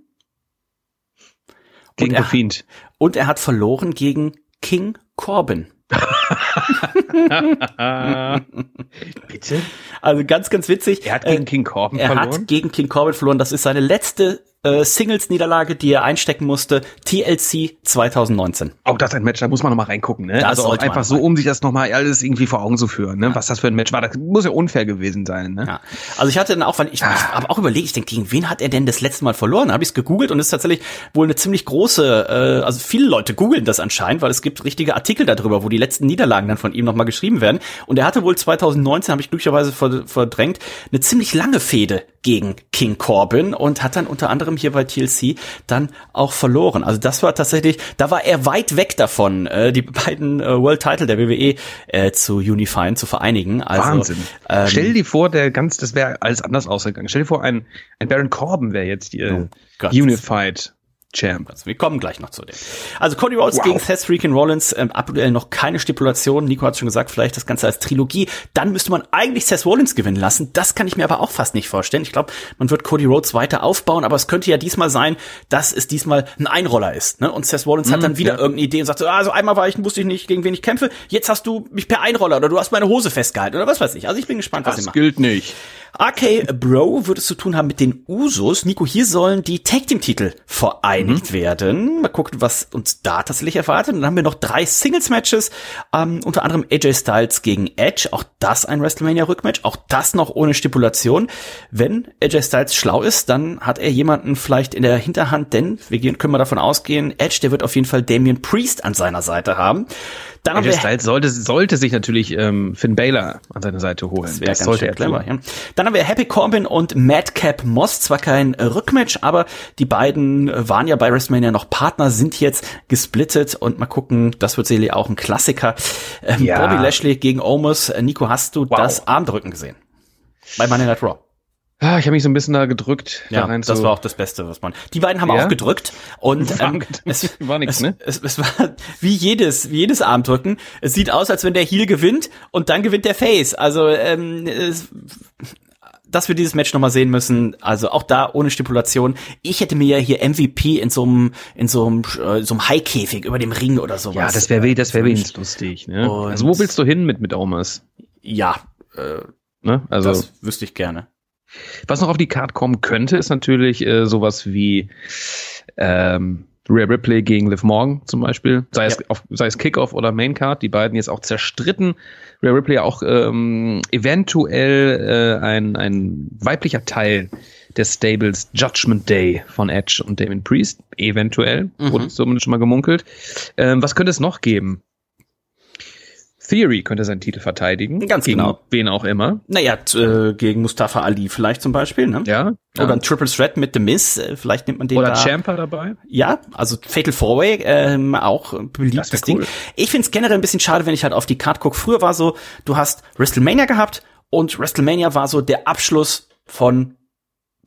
Gegen The Fiend. Und er hat verloren gegen King Corbin. Bitte? Also ganz, ganz witzig. Er hat gegen äh, King Corbin er verloren. Er hat gegen King Corbin verloren. Das ist seine letzte äh, Singles-Niederlage, die er einstecken musste, TLC 2019. Auch das ein Match, da muss man nochmal reingucken, ne? Das also auch einfach so, um sich das nochmal alles irgendwie vor Augen zu führen, ne? Ja. Was das für ein Match war. Das muss ja unfair gewesen sein, ne? Ja. Also ich hatte dann auch, weil ich, ah. ich habe auch überlegt, ich denke, gegen wen hat er denn das letzte Mal verloren? Habe ich es gegoogelt und es ist tatsächlich wohl eine ziemlich große, äh, also viele Leute googeln das anscheinend, weil es gibt richtige Artikel darüber, wo die letzten Niederlagen dann von ihm nochmal geschrieben werden. Und er hatte wohl 2019, habe ich glücklicherweise verdrängt, eine ziemlich lange Fehde gegen King Corbin und hat dann unter anderem hier bei TLC dann auch verloren. Also das war tatsächlich, da war er weit weg davon, äh, die beiden äh, World Title der WWE äh, zu unifieren, zu vereinigen. Also, Wahnsinn. Ähm, Stell dir vor, der ganz, das wäre alles anders ausgegangen. Stell dir vor, ein, ein Baron Corbin wäre jetzt äh, oh Unified Champ. Also wir kommen gleich noch zu dem. Also Cody Rhodes wow. gegen Seth Freakin Rollins, ähm, aktuell noch keine Stipulation. Nico hat schon gesagt, vielleicht das Ganze als Trilogie. Dann müsste man eigentlich Seth Rollins gewinnen lassen. Das kann ich mir aber auch fast nicht vorstellen. Ich glaube, man wird Cody Rhodes weiter aufbauen, aber es könnte ja diesmal sein, dass es diesmal ein Einroller ist. Ne? Und Seth Rollins mm, hat mhm, dann wieder ja. irgendeine Idee und sagt so, also einmal war ich, wusste ich nicht, gegen wen ich kämpfe. Jetzt hast du mich per Einroller oder du hast meine Hose festgehalten oder was weiß ich. Also ich bin gespannt, was das sie machen. Das gilt nicht. RK Bro wird es zu tun haben mit den Usos. Nico, hier sollen die Tag Team Titel vereinigt mhm. werden. Mal gucken, was uns da tatsächlich erwartet. Und dann haben wir noch drei Singles Matches, ähm, unter anderem AJ Styles gegen Edge. Auch das ein WrestleMania Rückmatch. Auch das noch ohne Stipulation. Wenn AJ Styles schlau ist, dann hat er jemanden vielleicht in der Hinterhand, denn wir können wir davon ausgehen, Edge, der wird auf jeden Fall Damian Priest an seiner Seite haben. Dann AJ Styles sollte, sollte sich natürlich ähm, Finn Baylor an seine Seite holen. Das, das sollte er clever, ja. Dann haben wir Happy Corbin und Madcap Moss. Zwar kein Rückmatch, aber die beiden waren ja bei WrestleMania noch Partner, sind jetzt gesplittet und mal gucken, das wird sicherlich auch ein Klassiker. Ähm, ja. Bobby Lashley gegen Omos. Nico, hast du wow. das Armdrücken gesehen? Bei Monday Night Raw. Ah, ich habe mich so ein bisschen da gedrückt. Ja, da das war auch das Beste, was man. Die beiden haben ja? auch gedrückt und ähm, es war nichts, ne? Es, es, war wie jedes, wie jedes Armdrücken. Es sieht aus, als wenn der Heel gewinnt und dann gewinnt der Face. Also ähm, es, dass wir dieses Match nochmal sehen müssen, also auch da ohne Stipulation. Ich hätte mir ja hier MVP in so einem in so einem äh, so einem Haikäfig über dem Ring oder sowas. Ja, das wäre das wäre wenigstens lustig. Ne? also wo willst du hin mit mit Omas? Ja, äh, ne? also das wüsste ich gerne. Was noch auf die Card kommen könnte, ist natürlich äh, sowas wie ähm, Rare Ripley gegen Liv Morgan zum Beispiel, sei es, auf, sei es Kickoff oder Main Card, die beiden jetzt auch zerstritten. Rare Ripley auch ähm, eventuell äh, ein, ein weiblicher Teil des Stables Judgment Day von Edge und Damon Priest, eventuell, mhm. wurde zumindest schon mal gemunkelt. Ähm, was könnte es noch geben? Theory könnte seinen Titel verteidigen. Ganz gegen genau. Wen auch immer. Naja, äh, gegen Mustafa Ali vielleicht zum Beispiel, ne? Ja. Oder ja. ein Triple Threat mit The Miz, äh, vielleicht nimmt man den Oder da. Champa dabei. Ja, also Fatal Fourway, ähm, auch beliebtes Ding. Cool. Ich find's generell ein bisschen schade, wenn ich halt auf die Card gucke. Früher war so, du hast WrestleMania gehabt und WrestleMania war so der Abschluss von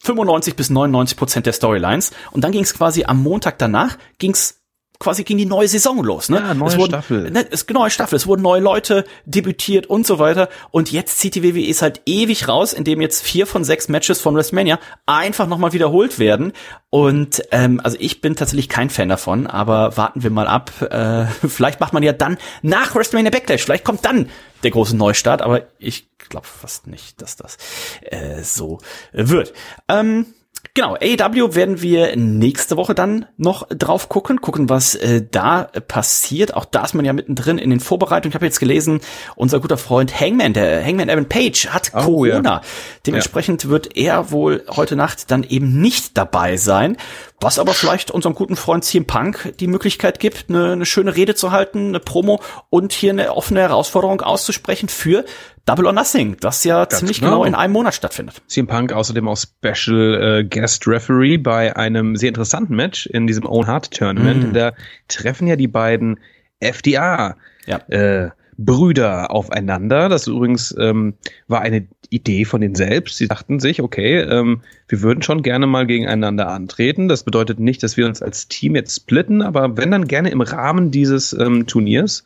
95 bis 99 Prozent der Storylines. Und dann ging's quasi am Montag danach, ging's quasi ging die neue Saison los. Ne? Ja, neue es wurden, Staffel. Ne, es neue Staffel. Es wurden neue Leute debütiert und so weiter. Und jetzt zieht die WWE es halt ewig raus, indem jetzt vier von sechs Matches von WrestleMania einfach nochmal wiederholt werden. Und ähm, also ich bin tatsächlich kein Fan davon, aber warten wir mal ab. Äh, vielleicht macht man ja dann nach WrestleMania Backlash. Vielleicht kommt dann der große Neustart, aber ich glaube fast nicht, dass das äh, so wird. Ähm, Genau, AEW werden wir nächste Woche dann noch drauf gucken, gucken, was äh, da passiert. Auch da ist man ja mittendrin in den Vorbereitungen. Ich habe jetzt gelesen, unser guter Freund Hangman, der Hangman Evan Page, hat oh, Corona. Ja. Dementsprechend ja. wird er wohl heute Nacht dann eben nicht dabei sein. Was aber vielleicht unserem guten Freund CM Punk die Möglichkeit gibt, eine, eine schöne Rede zu halten, eine Promo und hier eine offene Herausforderung auszusprechen für Double or Nothing, das ja Ganz ziemlich genau. genau. in einem Monat stattfindet. CM Punk außerdem auch Special äh, Guest Referee bei einem sehr interessanten Match in diesem Own Heart Tournament. Mm. Da treffen ja die beiden FDA. Ja. Äh, Brüder aufeinander. Das übrigens ähm, war eine Idee von denen selbst. Sie dachten sich, okay, ähm, wir würden schon gerne mal gegeneinander antreten. Das bedeutet nicht, dass wir uns als Team jetzt splitten, aber wenn dann gerne im Rahmen dieses ähm, Turniers.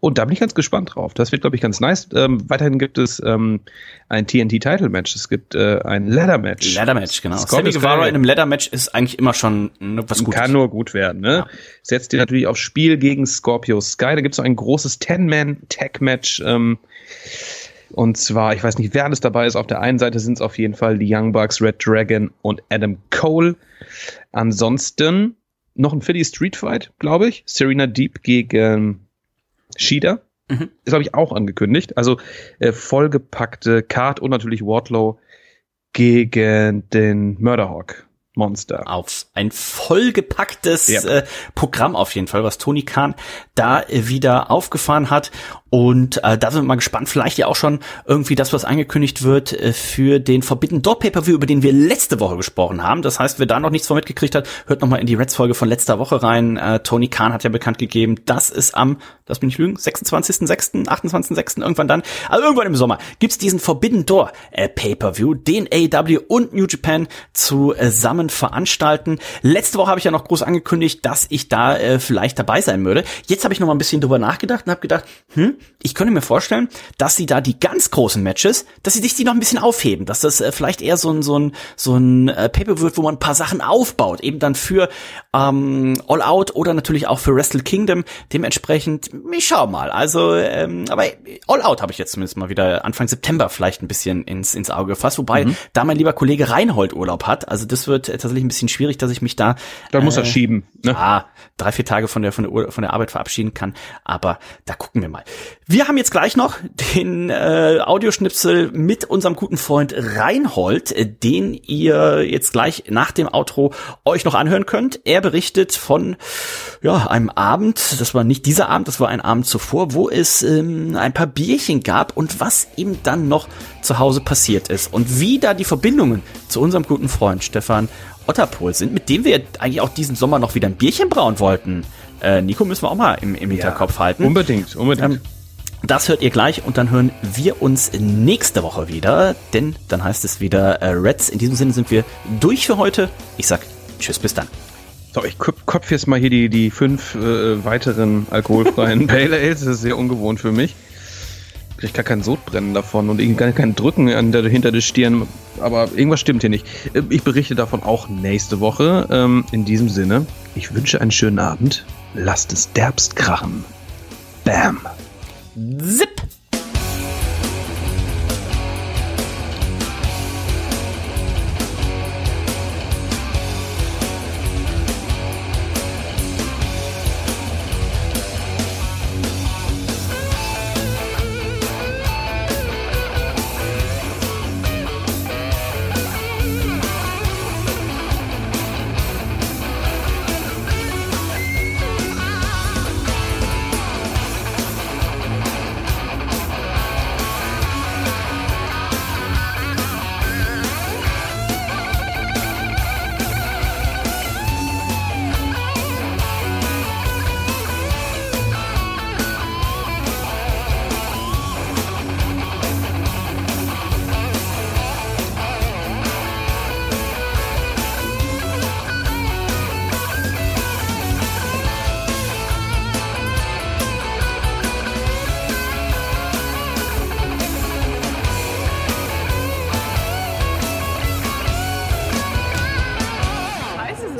Und da bin ich ganz gespannt drauf. Das wird, glaube ich, ganz nice. Ähm, weiterhin gibt es ähm, ein TNT-Title-Match. Es gibt äh, ein Ladder-Match. Ladder-Match, genau. Sammy Guevara in einem Ladder-Match ist eigentlich immer schon ne, was Gutes. Kann nur gut werden. Ne? Ja. Setzt ihr natürlich aufs Spiel gegen Scorpio Sky. Da gibt es noch ein großes Ten-Man-Tag-Match. Ähm, und zwar, ich weiß nicht, wer alles dabei ist. Auf der einen Seite sind es auf jeden Fall die Young Bucks, Red Dragon und Adam Cole. Ansonsten noch ein Philly Street Fight, glaube ich. Serena Deep gegen Shida. Mhm. Ist, glaube ich, auch angekündigt. Also äh, vollgepackte Card und natürlich Wardlow gegen den Murderhawk. Monster. Auf ein vollgepacktes ja. äh, Programm auf jeden Fall, was Tony Khan da äh, wieder aufgefahren hat. Und äh, da sind wir mal gespannt, vielleicht ja auch schon irgendwie das, was angekündigt wird äh, für den Forbidden Door Pay-Per-View, über den wir letzte Woche gesprochen haben. Das heißt, wer da noch nichts von mitgekriegt hat, hört nochmal in die Reds-Folge von letzter Woche rein. Äh, Tony Khan hat ja bekannt gegeben, das ist am, das bin ich lügen, 26.06., 28.06., irgendwann dann, also irgendwann im Sommer, gibt's diesen Forbidden Door äh, Pay-Per-View, den AEW und New Japan zusammen veranstalten. Letzte Woche habe ich ja noch groß angekündigt, dass ich da äh, vielleicht dabei sein würde. Jetzt habe ich noch mal ein bisschen drüber nachgedacht und habe gedacht, hm, ich könnte mir vorstellen, dass sie da die ganz großen Matches, dass sie sich die noch ein bisschen aufheben, dass das äh, vielleicht eher so ein so ein so ein äh, Paper wird, wo man ein paar Sachen aufbaut, eben dann für ähm, All Out oder natürlich auch für Wrestle Kingdom. Dementsprechend, ich schau mal. Also, ähm, aber All Out habe ich jetzt zumindest mal wieder Anfang September vielleicht ein bisschen ins ins Auge gefasst, wobei mhm. da mein lieber Kollege Reinhold Urlaub hat. Also das wird tatsächlich ein bisschen schwierig, dass ich mich da. Da äh, muss er äh, schieben. Ne? Ah, drei vier Tage von der von der von der Arbeit verabschieden kann. Aber da gucken wir mal. Wir haben jetzt gleich noch den äh, Audioschnipsel mit unserem guten Freund Reinhold, äh, den ihr jetzt gleich nach dem Outro euch noch anhören könnt. Er berichtet von ja einem Abend, das war nicht dieser Abend, das war ein Abend zuvor, wo es ähm, ein paar Bierchen gab und was ihm dann noch zu Hause passiert ist und wie da die Verbindungen zu unserem guten Freund Stefan Otterpohl sind, mit dem wir eigentlich auch diesen Sommer noch wieder ein Bierchen brauen wollten. Äh, Nico müssen wir auch mal im, im Hinterkopf ja, halten. Unbedingt, unbedingt. Ähm, das hört ihr gleich und dann hören wir uns nächste Woche wieder, denn dann heißt es wieder äh, Reds. In diesem Sinne sind wir durch für heute. Ich sag Tschüss, bis dann. So, ich kopf jetzt mal hier die, die fünf äh, weiteren alkoholfreien Pale Ales. Das ist sehr ungewohnt für mich. Ich krieg gar kein Sodbrennen davon und irgendwie kein Drücken hinter der Stirn. Aber irgendwas stimmt hier nicht. Äh, ich berichte davon auch nächste Woche. Ähm, in diesem Sinne, ich wünsche einen schönen Abend. Lasst es derbst krachen. Bam. Zip!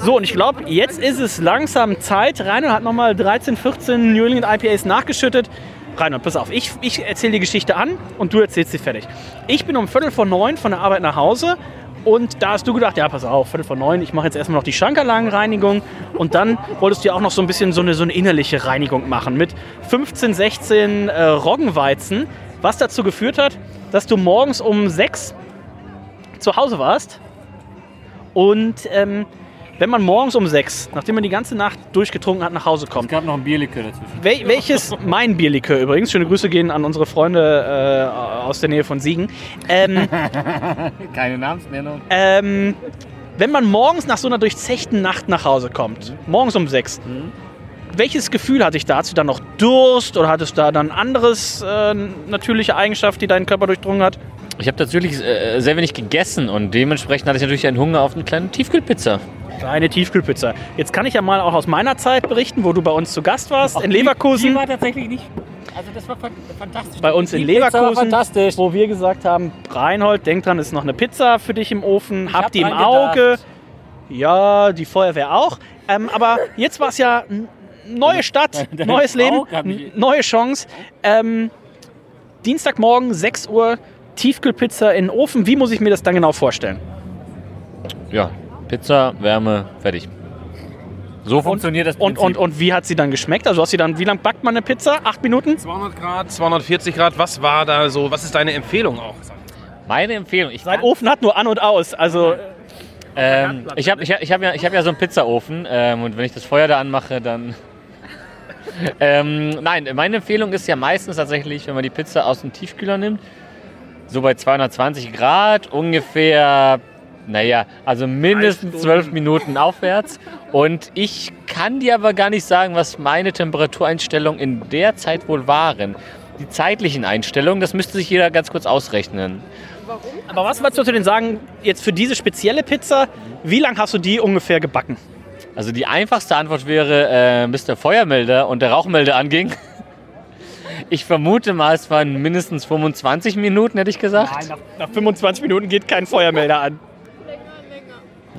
So, und ich glaube, jetzt ist es langsam Zeit. Reinhold hat nochmal 13, 14 New England IPAs nachgeschüttet. Reinhold, pass auf, ich, ich erzähle die Geschichte an und du erzählst sie fertig. Ich bin um Viertel vor neun von der Arbeit nach Hause Und da hast du gedacht, ja, pass auf, Viertel vor neun, ich mache jetzt erstmal noch die Schankerlagenreinigung. Und dann wolltest du ja auch noch so ein bisschen so eine, so eine innerliche Reinigung machen mit 15, 16 äh, Roggenweizen, was dazu geführt hat, dass du morgens um sechs zu Hause warst und ähm, wenn man morgens um sechs, nachdem man die ganze Nacht durchgetrunken hat, nach Hause kommt. Es gab noch ein Bierlikör dazwischen. Wel welches, mein Bierlikör übrigens, schöne Grüße gehen an unsere Freunde äh, aus der Nähe von Siegen. Ähm, Keine Namensnennung. Ähm, wenn man morgens nach so einer durchzechten Nacht nach Hause kommt, morgens um sechs, mhm. welches Gefühl hatte ich da? Hattest du da noch Durst oder hattest du da dann anderes äh, natürliche Eigenschaft, die deinen Körper durchdrungen hat? Ich habe tatsächlich äh, sehr wenig gegessen und dementsprechend hatte ich natürlich einen Hunger auf eine kleine Tiefkühlpizza. Eine Tiefkühlpizza. Jetzt kann ich ja mal auch aus meiner Zeit berichten, wo du bei uns zu Gast warst, Ach, in Leverkusen. Die, war tatsächlich nicht. Also das war fantastisch. Bei uns die in Leverkusen, wo wir gesagt haben, Reinhold, denk dran, ist noch eine Pizza für dich im Ofen, ich habt die im Auge. Gedacht. Ja, die Feuerwehr auch. Ähm, aber jetzt war es ja neue Stadt, neues Leben, neue Chance. Ähm, Dienstagmorgen, 6 Uhr, Tiefkühlpizza in den Ofen. Wie muss ich mir das dann genau vorstellen? Ja, Pizza, Wärme, fertig. So funktioniert das Prinzip. Und, und, und wie hat sie dann geschmeckt? Also hast sie dann, wie lange backt man eine Pizza? Acht Minuten? 200 Grad, 240 Grad. Was war da so, was ist deine Empfehlung auch? Meine Empfehlung? Ich Sein Ofen hat nur an und aus, also... Ähm, ich habe ich hab, ich hab ja, hab ja so einen Pizzaofen ähm, und wenn ich das Feuer da anmache, dann... ähm, nein, meine Empfehlung ist ja meistens tatsächlich, wenn man die Pizza aus dem Tiefkühler nimmt, so bei 220 Grad, ungefähr naja, also mindestens zwölf Minuten aufwärts. Und ich kann dir aber gar nicht sagen, was meine Temperatureinstellungen in der Zeit wohl waren. Die zeitlichen Einstellungen, das müsste sich jeder ganz kurz ausrechnen. Warum? Aber was würdest du denn sagen, jetzt für diese spezielle Pizza, wie lange hast du die ungefähr gebacken? Also die einfachste Antwort wäre, äh, bis der Feuermelder und der Rauchmelder anging. Ich vermute mal, es waren mindestens 25 Minuten, hätte ich gesagt. Nein, nach, nach 25 Minuten geht kein Feuermelder an.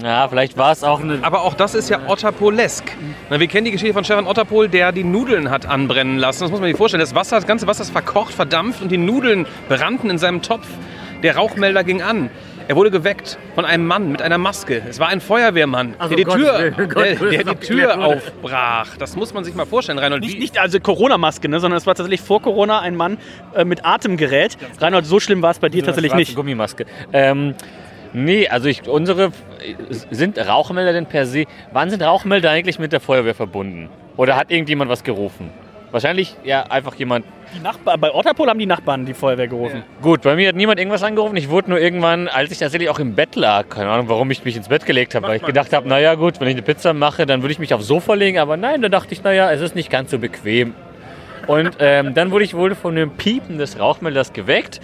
Ja, vielleicht war es auch eine. Aber auch das ist ja Otterpolesk. Wir kennen die Geschichte von Stefan Otterpol, der die Nudeln hat anbrennen lassen. Das muss man sich vorstellen. Das Wasser, das ganze Wasser ist verkocht, verdampft und die Nudeln brannten in seinem Topf. Der Rauchmelder ging an. Er wurde geweckt von einem Mann mit einer Maske. Es war ein Feuerwehrmann, also der, die Gott, Tür, Gott, der, der die Tür aufbrach. Das muss man sich mal vorstellen, Reinhold. Nicht, nicht also Corona-Maske, ne, sondern es war tatsächlich vor Corona ein Mann äh, mit Atemgerät. Reinhold, so schlimm war es bei dir tatsächlich nicht. Gummimaske. Ähm, Nee, also ich, unsere sind Rauchmelder denn per se. Wann sind Rauchmelder eigentlich mit der Feuerwehr verbunden? Oder hat irgendjemand was gerufen? Wahrscheinlich ja einfach jemand. Die Nachbar, bei Otterpol haben die Nachbarn die Feuerwehr gerufen. Ja. Gut, bei mir hat niemand irgendwas angerufen. Ich wurde nur irgendwann, als ich tatsächlich auch im Bett lag, keine Ahnung, warum ich mich ins Bett gelegt habe, weil ich gedacht habe, naja gut, wenn ich eine Pizza mache, dann würde ich mich aufs Sofa legen. Aber nein, da dachte ich, naja, es ist nicht ganz so bequem. Und ähm, dann wurde ich wohl von dem Piepen des Rauchmelders geweckt.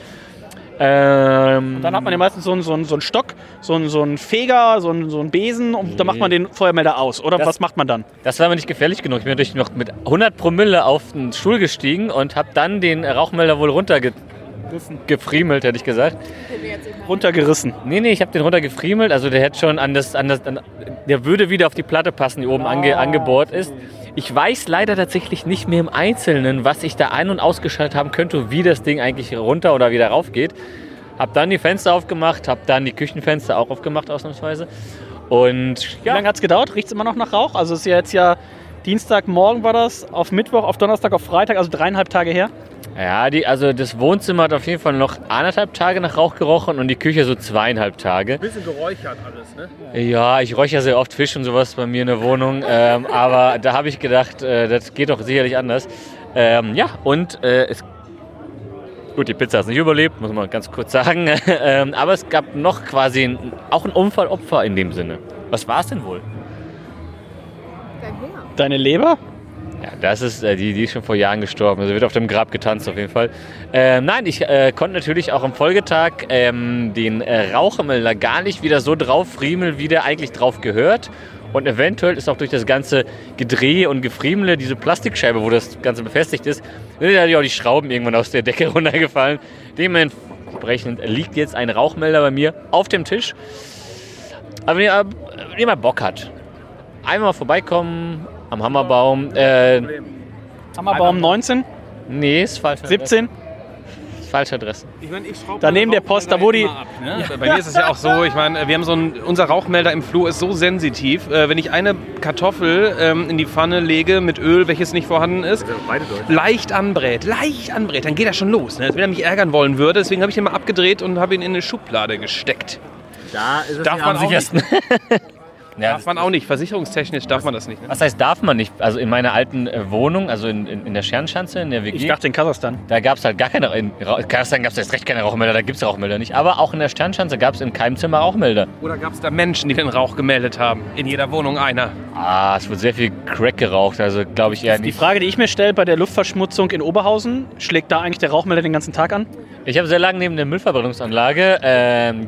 Ähm, dann hat man ja meistens so einen, so einen, so einen Stock, so einen, so einen Feger, so einen, so einen Besen und dann macht man den Feuermelder aus. Oder das, was macht man dann? Das war mir nicht gefährlich genug. Ich bin natürlich noch mit 100 Promille auf den Stuhl gestiegen und habe dann den Rauchmelder wohl runtergefriemelt, hätte ich gesagt. Runtergerissen? Nee, nee, ich habe den runtergefriemelt. Also der hätte schon an das, an das an, der würde wieder auf die Platte passen, die oben oh. ange, angebohrt ist. Ich weiß leider tatsächlich nicht mehr im Einzelnen, was ich da ein- und ausgeschaltet haben könnte, wie das Ding eigentlich runter oder wieder rauf geht. Hab dann die Fenster aufgemacht, hab dann die Küchenfenster auch aufgemacht ausnahmsweise. Und ja. Wie lange hat es gedauert? Riecht es immer noch nach Rauch? Also es ist ja jetzt ja Dienstagmorgen war das, auf Mittwoch, auf Donnerstag, auf Freitag, also dreieinhalb Tage her. Ja, die, also das Wohnzimmer hat auf jeden Fall noch anderthalb Tage nach Rauch gerochen und die Küche so zweieinhalb Tage. Ein bisschen geräuchert alles, ne? Ja, ich räuchere sehr oft Fisch und sowas bei mir in der Wohnung. ähm, aber da habe ich gedacht, äh, das geht doch sicherlich anders. Ähm, ja, und äh, es Gut, die Pizza hat nicht überlebt, muss man ganz kurz sagen. ähm, aber es gab noch quasi ein, auch ein Unfallopfer in dem Sinne. Was war es denn wohl? Deine Leber? Ja, das ist, äh, die, die ist schon vor Jahren gestorben. Also wird auf dem Grab getanzt auf jeden Fall. Ähm, nein, ich äh, konnte natürlich auch am Folgetag ähm, den äh, Rauchmelder gar nicht wieder so drauf friemeln, wie der eigentlich drauf gehört. Und eventuell ist auch durch das ganze Gedreh und Gefriemle, diese Plastikscheibe, wo das Ganze befestigt ist, sind ja auch die Schrauben irgendwann aus der Decke runtergefallen. Dementsprechend liegt jetzt ein Rauchmelder bei mir auf dem Tisch. Aber wenn ihr, ihr mal Bock hat, einmal vorbeikommen, am Hammerbaum. Äh, Hammerbaum 19? Nee, ist falsch. 17? falsche Adresse. Ich mein, ich da neben der Post, da wo die. Ab, ne? ja. Bei mir ist es ja auch so, ich meine, wir haben so ein, unser Rauchmelder im Flur ist so sensitiv. Äh, wenn ich eine Kartoffel ähm, in die Pfanne lege mit Öl, welches nicht vorhanden ist, leicht anbrät, leicht anbrät, dann geht er schon los. Ne? Als wenn er mich ärgern wollen würde. Deswegen habe ich ihn mal abgedreht und habe ihn in eine Schublade gesteckt. Da ist es Darf man auch nicht. Ja, darf man auch nicht. Versicherungstechnisch darf man das nicht. Ne? Was heißt darf man nicht? Also in meiner alten äh, Wohnung, also in, in, in, der Schernschanze, in der WG. Ich dachte in Kasachstan. Da gab es halt gar keine. In Kasachstan gab es jetzt recht keine Rauchmelder, da gibt es Rauchmelder nicht. Aber auch in der Sternschanze gab es in keinem Zimmer Rauchmelder. Oder gab es da Menschen, die den Rauch gemeldet haben? In jeder Wohnung einer. Ah, es wird sehr viel Crack geraucht, also glaube ich eher nicht. Die Frage, die ich mir stelle bei der Luftverschmutzung in Oberhausen, schlägt da eigentlich der Rauchmelder den ganzen Tag an? Ich habe sehr lange neben der Müllverbrennungsanlage, ähm,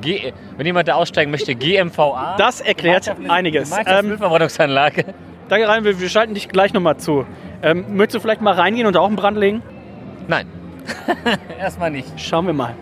wenn jemand da aussteigen möchte, GMVA. Das erklärt einiges. Ähm, Müllverbrennungsanlage. Danke, Rein, wir, wir schalten dich gleich nochmal zu. Ähm, möchtest du vielleicht mal reingehen und auch einen Brand legen? Nein. Erstmal nicht. Schauen wir mal.